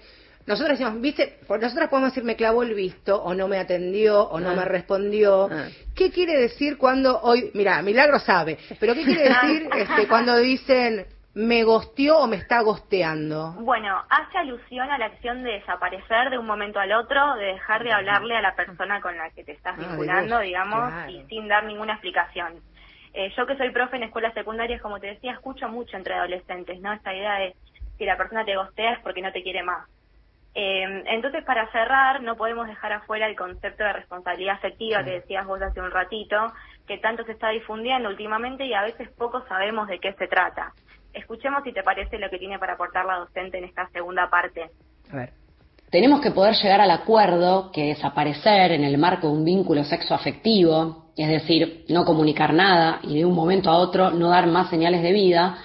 nosotros decimos, viste, nosotros podemos decir me clavó el visto, o no me atendió, o no ah. me respondió. Ah. ¿Qué quiere decir cuando hoy, mira, Milagro sabe, pero qué quiere decir este, cuando dicen me gosteó o me está gosteando? Bueno, hace alusión a la acción de desaparecer de un momento al otro, de dejar de hablarle a la persona con la que te estás ah, vinculando, digamos, y sin dar ninguna explicación. Eh, yo que soy profe en escuelas secundarias, como te decía, escucho mucho entre adolescentes, ¿no? Esta idea de si la persona te gostea es porque no te quiere más Eh, entonces, para cerrar, no podemos dejar afuera el concepto de responsabilidad afectiva que decías vos hace un ratito, que tanto se está difundiendo últimamente y a veces poco sabemos de qué se trata. Escuchemos si te parece lo que tiene para aportar la docente en esta segunda parte. A ver. Tenemos que poder llegar al acuerdo que desaparecer en el marco de un vínculo sexoafectivo, es decir, no comunicar nada y de un momento a otro no dar más señales de vida,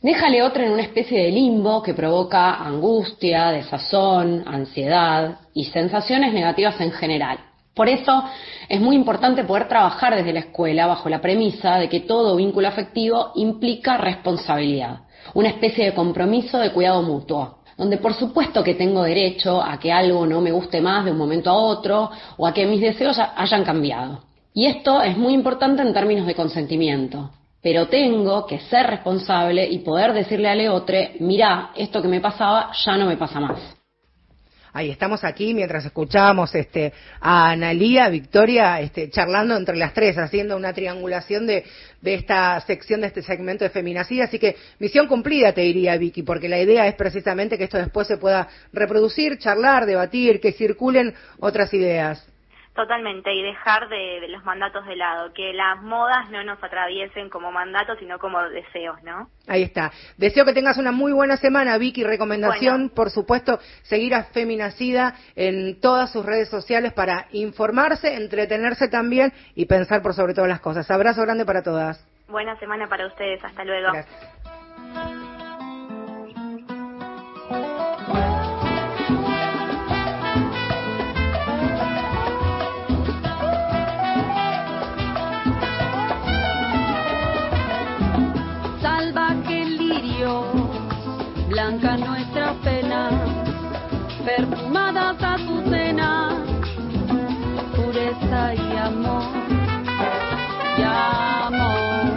Déjale otra en una especie de limbo que provoca angustia, desazón, ansiedad y sensaciones negativas en general. Por eso es muy importante poder trabajar desde la escuela bajo la premisa de que todo vínculo afectivo implica responsabilidad, una especie de compromiso de cuidado mutuo, donde por supuesto que tengo derecho a que algo no me guste más de un momento a otro o a que mis deseos hayan cambiado. Y esto es muy importante en términos de consentimiento pero tengo que ser responsable y poder decirle a otro, mira, esto que me pasaba ya no me pasa más. Ahí estamos aquí mientras escuchábamos este, a Analía, Victoria, este, charlando entre las tres, haciendo una triangulación de, esta sección, de este segmento de Feminacida. Así que misión cumplida, te diría Vicky, porque la idea es precisamente que esto después se pueda reproducir, charlar, debatir, que circulen otras ideas. Totalmente, y dejar de, los mandatos de lado, que las modas no nos atraviesen como mandatos, sino como deseos, ¿no? Ahí está. Deseo que tengas una muy buena semana, Vicky. Recomendación, por supuesto, seguir a Feminacida en todas sus redes sociales para informarse, entretenerse también y pensar por sobre todas las cosas. Abrazo grande para todas. Buena semana para ustedes. Hasta luego. Gracias. Azucenas, pureza y amor, y amor.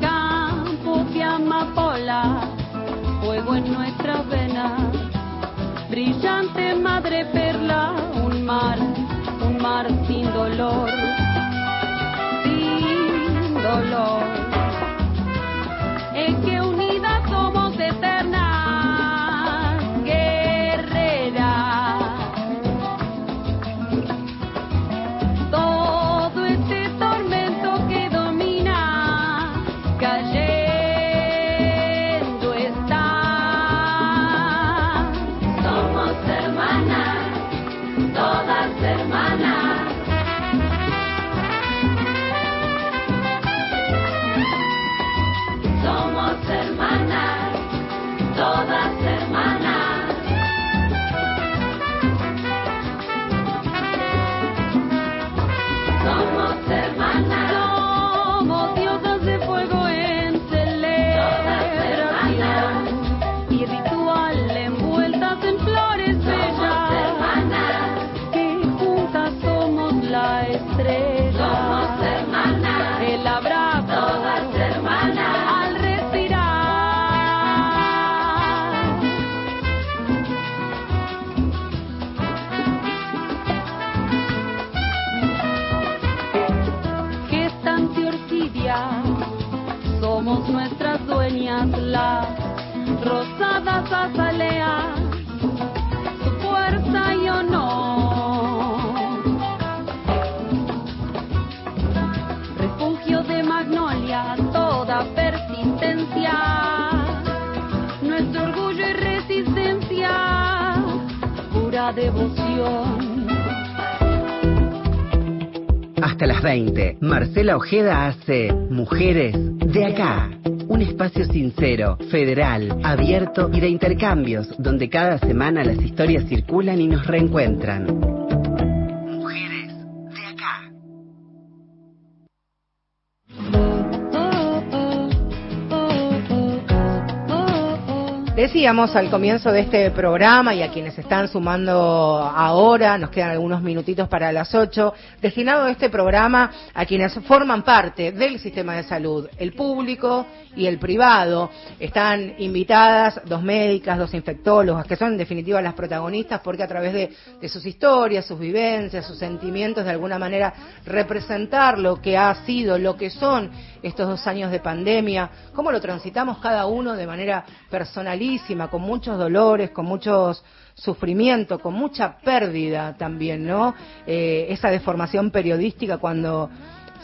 Campos de amapola, fuego en nuestra vena, brillante madre perla, un mar, un mar sin dolor, rosadas azaleas, su fuerza y honor. Refugio de magnolia, toda persistencia, nuestro orgullo y resistencia, pura devoción. Hasta las 20, Marcela Ojeda hace Mujeres de acá. Un espacio sincero, federal, abierto y de intercambios, donde cada semana las historias circulan y nos reencuentran. Decíamos al comienzo de este programa y a quienes están sumando ahora, nos quedan algunos minutitos para las ocho, destinado este programa a quienes forman parte del sistema de salud, el público y el privado. Están invitadas dos médicas, dos infectólogas, que son en definitiva las protagonistas porque a través de, de sus historias, sus vivencias, sus sentimientos, de alguna manera representar lo que ha sido, lo que son estos dos años de pandemia, cómo lo transitamos cada uno de manera personalista con muchos dolores, con muchos sufrimiento, con mucha pérdida también, ¿no? Eh, esa deformación periodística cuando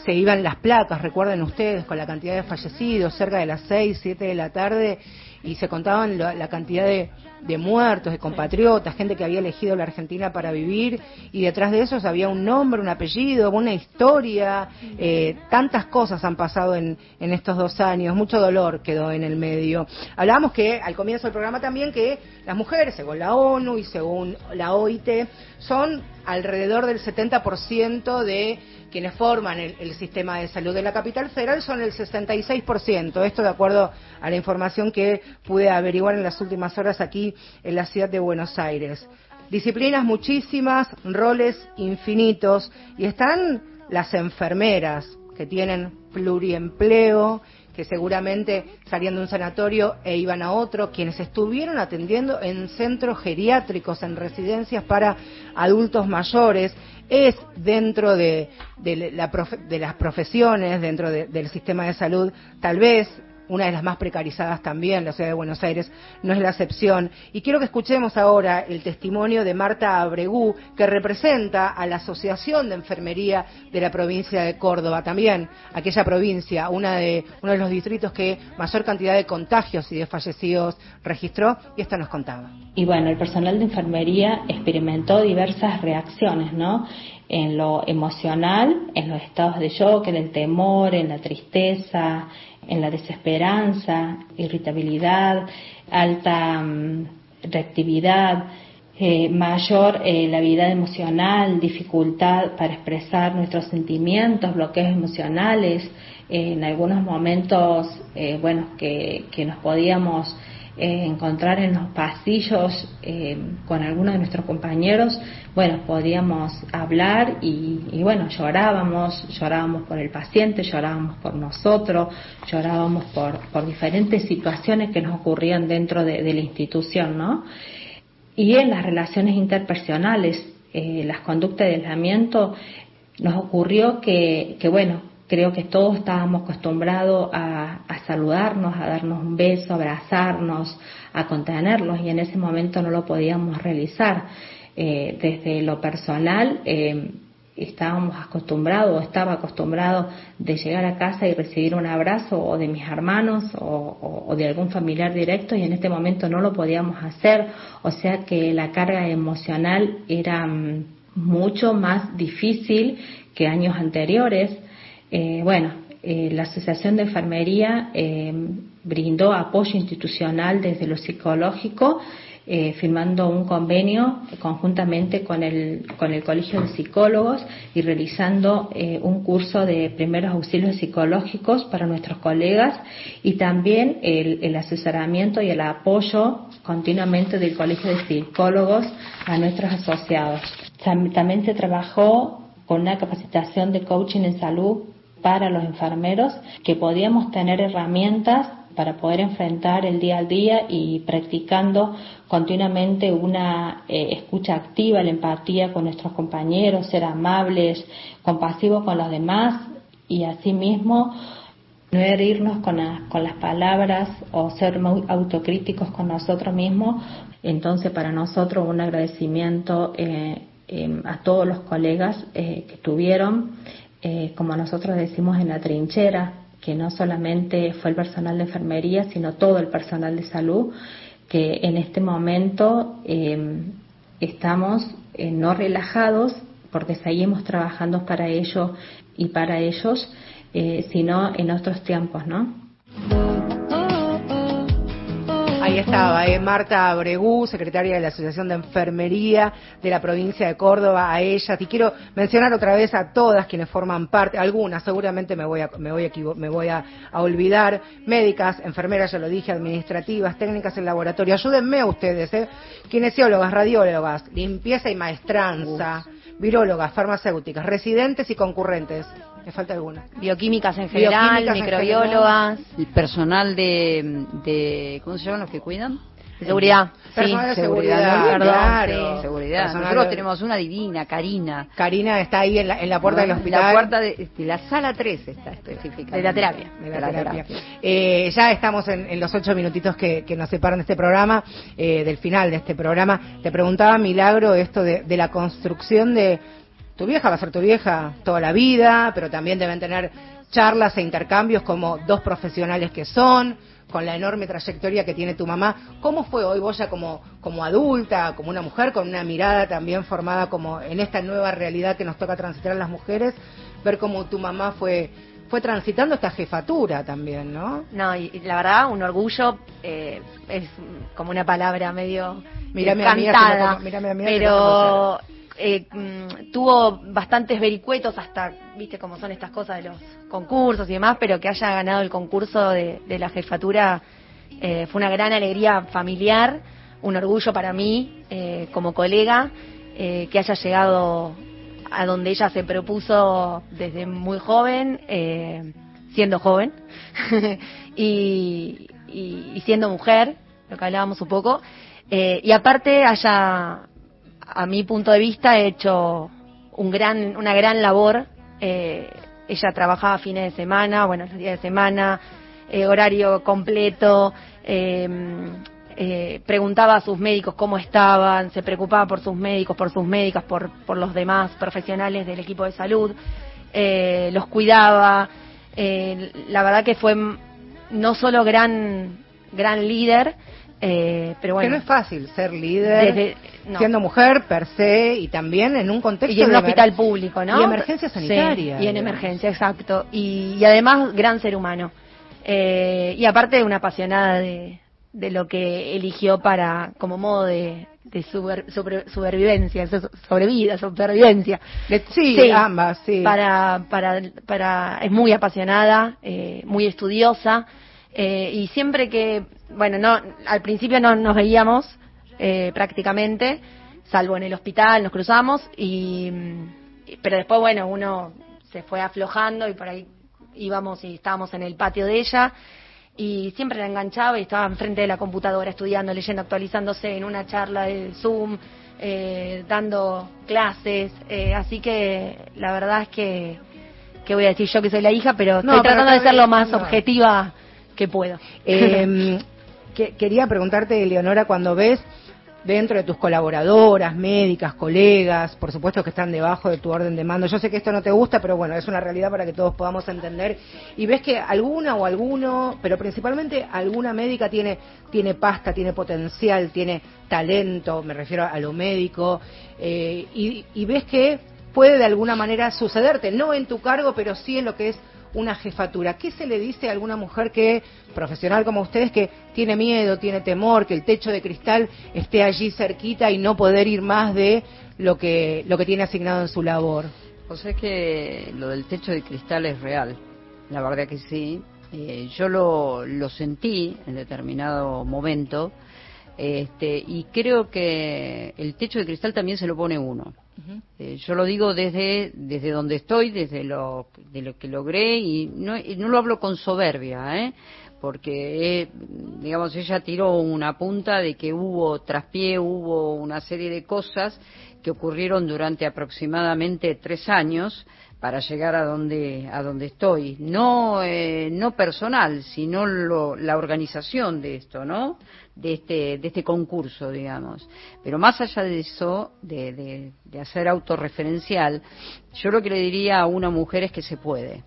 se iban las placas, recuerden ustedes, con la cantidad de fallecidos, cerca de las seis, siete de la tarde, y se contaban la, cantidad de, muertos, de compatriotas, gente que había elegido la Argentina para vivir, y detrás de esos había un nombre, un apellido, una historia, eh, tantas cosas han pasado en, en estos dos años, mucho dolor quedó en el medio. Hablábamos que al comienzo del programa también que las mujeres, según la ONU y según la OIT, son alrededor del 70% de quienes forman el, sistema de salud de la capital federal son el 66%. Esto de acuerdo a la información que pude averiguar en las últimas horas aquí en la ciudad de Buenos Aires. Disciplinas muchísimas, roles infinitos y están las enfermeras que tienen pluriempleo que seguramente salían de un sanatorio e iban a otro, quienes estuvieron atendiendo en centros geriátricos, en residencias para adultos mayores, es dentro de, las profesiones, dentro del sistema de salud, tal vez una de las más precarizadas también, la ciudad de Buenos Aires no es la excepción. Y quiero que escuchemos ahora el testimonio de Marta Abregú, que representa a la Asociación de Enfermería de la provincia de Córdoba, también aquella provincia, una de, uno de los distritos que mayor cantidad de contagios y de fallecidos registró, y esto nos contaba. Y bueno, el personal de enfermería experimentó diversas reacciones, ¿no? En lo emocional, en los estados de shock, en el temor, en la tristeza, en la desesperanza, irritabilidad, alta mm, reactividad, eh, mayor eh, la vida emocional, dificultad para expresar nuestros sentimientos, bloqueos emocionales, eh, en algunos momentos, bueno, que, que nos podíamos eh, encontrar en los pasillos eh, con algunos de nuestros compañeros, bueno, podíamos hablar y, bueno, llorábamos, llorábamos por el paciente, llorábamos por nosotros, llorábamos por, por diferentes situaciones que nos ocurrían dentro de, la institución, ¿no? Y en las relaciones interpersonales, eh, las conductas de aislamiento, nos ocurrió que, que bueno, Creo que todos estábamos acostumbrados a, saludarnos, a darnos un beso, abrazarnos, a contenerlos y en ese momento no lo podíamos realizar. Eh, desde lo personal, eh, estábamos acostumbrados o estaba acostumbrado de llegar a casa y recibir un abrazo o de mis hermanos o, de algún familiar directo y en este momento no lo podíamos hacer, o sea que la carga emocional era mm, mucho más difícil que años anteriores. Eh, bueno, eh, la Asociación de Enfermería eh, brindó apoyo institucional desde lo psicológico, firmando un convenio conjuntamente con el, con el Colegio de Psicólogos y realizando un curso de primeros auxilios psicológicos para nuestros colegas y también el, el asesoramiento y el apoyo continuamente del Colegio de Psicólogos a nuestros asociados. También se trabajó con una capacitación de coaching en salud para los enfermeros, que podíamos tener herramientas para poder enfrentar el día a día y practicando continuamente una eh, escucha activa, la empatía con nuestros compañeros, ser amables, compasivos con los demás y asimismo no herirnos con, con las palabras o ser muy autocríticos con nosotros mismos. Entonces, para nosotros un agradecimiento eh, eh, a todos los colegas que tuvieron eh, como nosotros decimos en la trinchera, que no solamente fue el personal de enfermería, sino todo el personal de salud, que en este momento eh, estamos eh, no relajados porque seguimos trabajando para ellos y para ellos, sino en otros tiempos, ¿no? Ahí estaba, eh, Marta Abregú, secretaria de la Asociación de Enfermería de la provincia de Córdoba, a ella. Y quiero mencionar otra vez a todas quienes forman parte, algunas seguramente me voy a, me voy a, me voy a, olvidar, médicas, enfermeras, ya lo dije, administrativas, técnicas en laboratorio. Ayúdenme ustedes, ¿eh? kinesiólogas, radiólogas, limpieza y maestranza, virólogas, farmacéuticas, residentes y concurrentes. Me falta alguna. Bioquímicas en general, microbiólogas. El personal de, de, ¿cómo se llaman los que cuidan? seguridad. Personal de Sí, seguridad, seguridad, perdón, claro. sí. seguridad. Personal Nosotros de- tenemos una divina, Karina. Karina está ahí en la, en la puerta del hospital. La puerta de, de la sala 3 está específica. De la terapia. de la terapia. Eh, ya estamos en, en los ocho minutitos que, que nos separan de este programa, eh, del final de este programa. Te preguntaba, Milagro, esto de, de la construcción de tu vieja, va a ser tu vieja toda la vida, pero también deben tener charlas e intercambios como dos profesionales que son, con la enorme trayectoria que tiene tu mamá. ¿Cómo fue hoy vos ya como, como adulta, como una mujer con una mirada también formada como en esta nueva realidad que nos toca transitar a las mujeres, ver cómo tu mamá fue fue transitando esta jefatura también, ¿no? No, y, y la verdad, un orgullo eh, es como una palabra medio Mírame a mí, mírame a mí, pero eh, mm, tuvo bastantes vericuetos hasta, viste cómo son estas cosas de los concursos y demás, pero que haya ganado el concurso de, la jefatura eh, fue una gran alegría familiar, un orgullo para mí eh, como colega, eh, que haya llegado a donde ella se propuso desde muy joven, eh, siendo joven y, y- y siendo mujer, lo que hablábamos un poco, y aparte haya, a mi punto de vista, hecho un gran, una gran labor. eh, ella trabajaba fines de semana, bueno, días de semana, eh, horario completo, eh, eh, preguntaba a sus médicos cómo estaban, se preocupaba por sus médicos, por sus médicas, por, por los demás profesionales del equipo de salud, eh, los cuidaba. eh, la verdad que fue no solo gran, gran líder, eh, pero bueno. que no es fácil ser líder, Desde- no. siendo mujer per se y también en un contexto y en un de hospital público, ¿no? Y emergencia Sí, sanitaria. y en emergencia, exacto. Y, y además, gran ser humano. Eh, y aparte, una apasionada de, de lo que eligió para como modo de, de super- sobre- supervivencia, so- sobrevida, supervivencia. sí, ambas, sí. Para, para, para, es muy apasionada, eh, muy estudiosa. Eh, y siempre que, bueno, no, al principio no nos veíamos eh, prácticamente, salvo en el hospital, nos cruzamos, y, mm, pero después, bueno, uno se fue aflojando y por ahí íbamos y estábamos en el patio de ella y siempre la enganchaba y estaba enfrente de la computadora estudiando, leyendo, actualizándose en una charla de Zoom, eh, dando clases, eh, así que la verdad es que, que voy a decir yo que soy la hija, pero No, estoy tratando de ser lo más no. objetiva que puedo. Eh, que- quería preguntarte, Eleonora, cuando ves dentro de tus colaboradoras, médicas, colegas, por supuesto que están debajo de tu orden de mando. Yo sé que esto no te gusta, pero bueno, es una realidad para que todos podamos entender. Y ves que alguna o alguno, pero principalmente alguna médica tiene, tiene pasta, tiene potencial, tiene talento, me refiero a lo médico, eh, y, y ves que puede de alguna manera sucederte, no en tu cargo, pero sí en lo que es una jefatura. ¿Qué se le dice a alguna mujer que, profesional como ustedes, que tiene miedo, tiene temor, que el techo de cristal esté allí cerquita y no poder ir más de lo que, lo que tiene asignado en su labor? O sea que lo del techo de cristal es real, la verdad que sí. Eh, yo lo, lo sentí en determinado momento este, y creo que el techo de cristal también se lo pone uno. Eh, yo lo digo desde, desde donde estoy, desde lo, de lo que logré y no, y no lo hablo con soberbia, ¿eh? porque, eh, digamos, ella tiró una punta de que hubo traspié, hubo una serie de cosas que ocurrieron durante aproximadamente tres años para llegar a donde a donde estoy no eh, no personal sino lo- la organización de esto no de este de este concurso digamos. Pero más allá de eso de, de, de hacer autorreferencial yo lo que le diría a una mujer es que se puede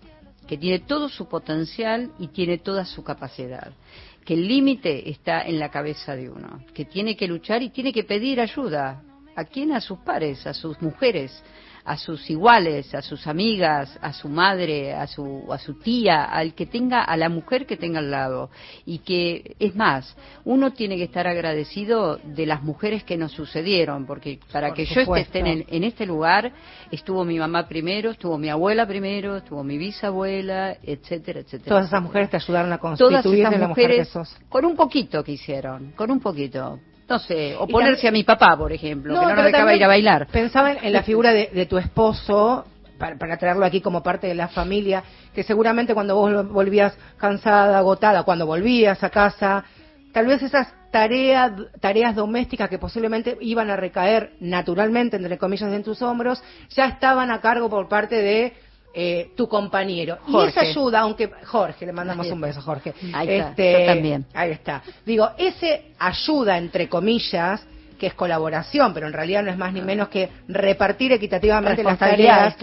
que tiene todo su potencial y tiene toda su capacidad que el límite está en la cabeza de uno que tiene que luchar y tiene que pedir ayuda. A quién a sus pares a sus mujeres a sus iguales, a sus amigas, a su madre, a su, a su tía, al que tenga, a la mujer que tenga al lado. Y que, es más, uno tiene que estar agradecido de las mujeres que nos sucedieron, porque para Por que yo esté en, en este lugar, estuvo mi mamá primero, estuvo mi abuela primero, estuvo mi bisabuela, etcétera, etcétera. Todas esas mujeres te ayudaron a Todas constituir esas en la mujer que mujeres, sos. con un poquito que hicieron, con un poquito. No sé, oponerse también- a mi papá, por ejemplo, que no nos dejaba ir a bailar. Pensaba en, en la figura de, de tu esposo, para, para traerlo aquí como parte de la familia, que seguramente cuando vos volvías cansada, agotada, cuando volvías a casa, tal vez esas tareas, tareas domésticas que posiblemente iban a recaer naturalmente, entre comillas, en tus hombros, ya estaban a cargo por parte de eh, tu compañero. Y esa ayuda, aunque Jorge, le mandamos un beso, Jorge. Ahí está, este, yo también. Ahí está. Digo, ese ayuda, entre comillas, que es colaboración, pero en realidad no es más ni menos que repartir equitativamente las tareas,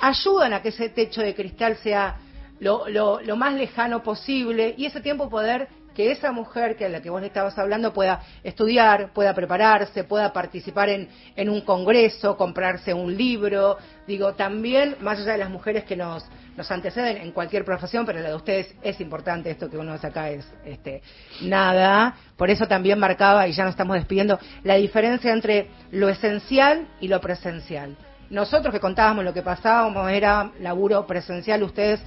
ayudan a que ese techo de cristal sea lo, lo, lo más lejano posible y ese tiempo poder que esa mujer que la que vos le estabas hablando pueda estudiar, pueda prepararse, pueda participar en, en un congreso, comprarse un libro. Digo, también, más allá de las mujeres que nos, nos anteceden en cualquier profesión, pero la de ustedes es importante, esto que uno acá es este, nada. Por eso también marcaba, y ya nos estamos despidiendo, la diferencia entre lo esencial y lo presencial. Nosotros que contábamos lo que pasábamos era laburo presencial, ustedes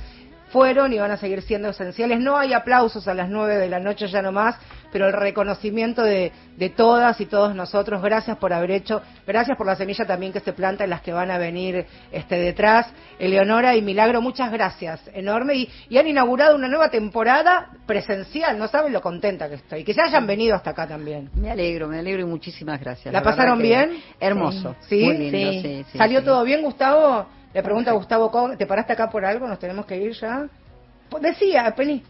fueron y van a seguir siendo esenciales. No hay aplausos a las nueve de la noche ya nomás, pero el reconocimiento de, de, todas y todos nosotros, gracias por haber hecho, gracias por la semilla también que se planta en las que van a venir este, detrás. Eleonora y Milagro, muchas gracias, enorme. Y, y han inaugurado una nueva temporada presencial, no saben lo contenta que estoy. Que se hayan venido hasta acá también. Me alegro, me alegro y muchísimas gracias. ¿La, pasaron bien? Hermoso. ¿Sí? sí, ¿Salió todo bien, Gustavo? Le pregunta a Gustavo, ¿te paraste acá por algo? ¿Nos tenemos que ir ya? Pues decía, Penny.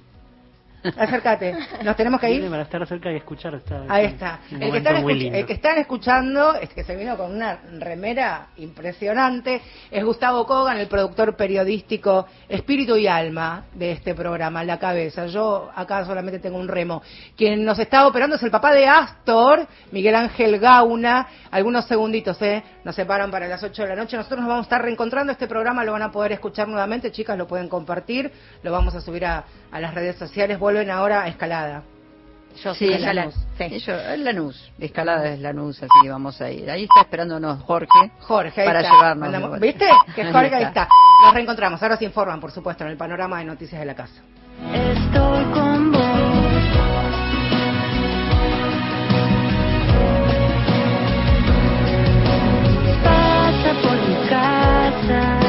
Acércate, nos tenemos que ir. Para estar cerca y escuchar. Está, Ahí está. El que, están el que, están escuchando, es que se vino con una remera impresionante, es Gustavo Kogan, el productor periodístico espíritu y alma de este programa, La Cabeza. Yo acá solamente tengo un remo. Quien nos está operando es el papá de Astor, Miguel Ángel Gauna. Algunos segunditos, ¿eh? Nos separan para las 8 de la noche. Nosotros nos vamos a estar reencontrando. Este programa lo van a poder escuchar nuevamente. Chicas, lo pueden compartir. Lo vamos a subir a, a las redes sociales vuelven ahora a escalada. Yo sí, es Lanús. La, sí. Lanús. Escalada es Lanús, así que vamos a ir. Ahí está esperándonos Jorge. Jorge, ahí para está. llevarnos. ¿Viste? Que Jorge ahí está. Nos reencontramos. Ahora se informan, por supuesto, en el panorama de Noticias de la Casa. Estoy con vos. Pasa por mi casa.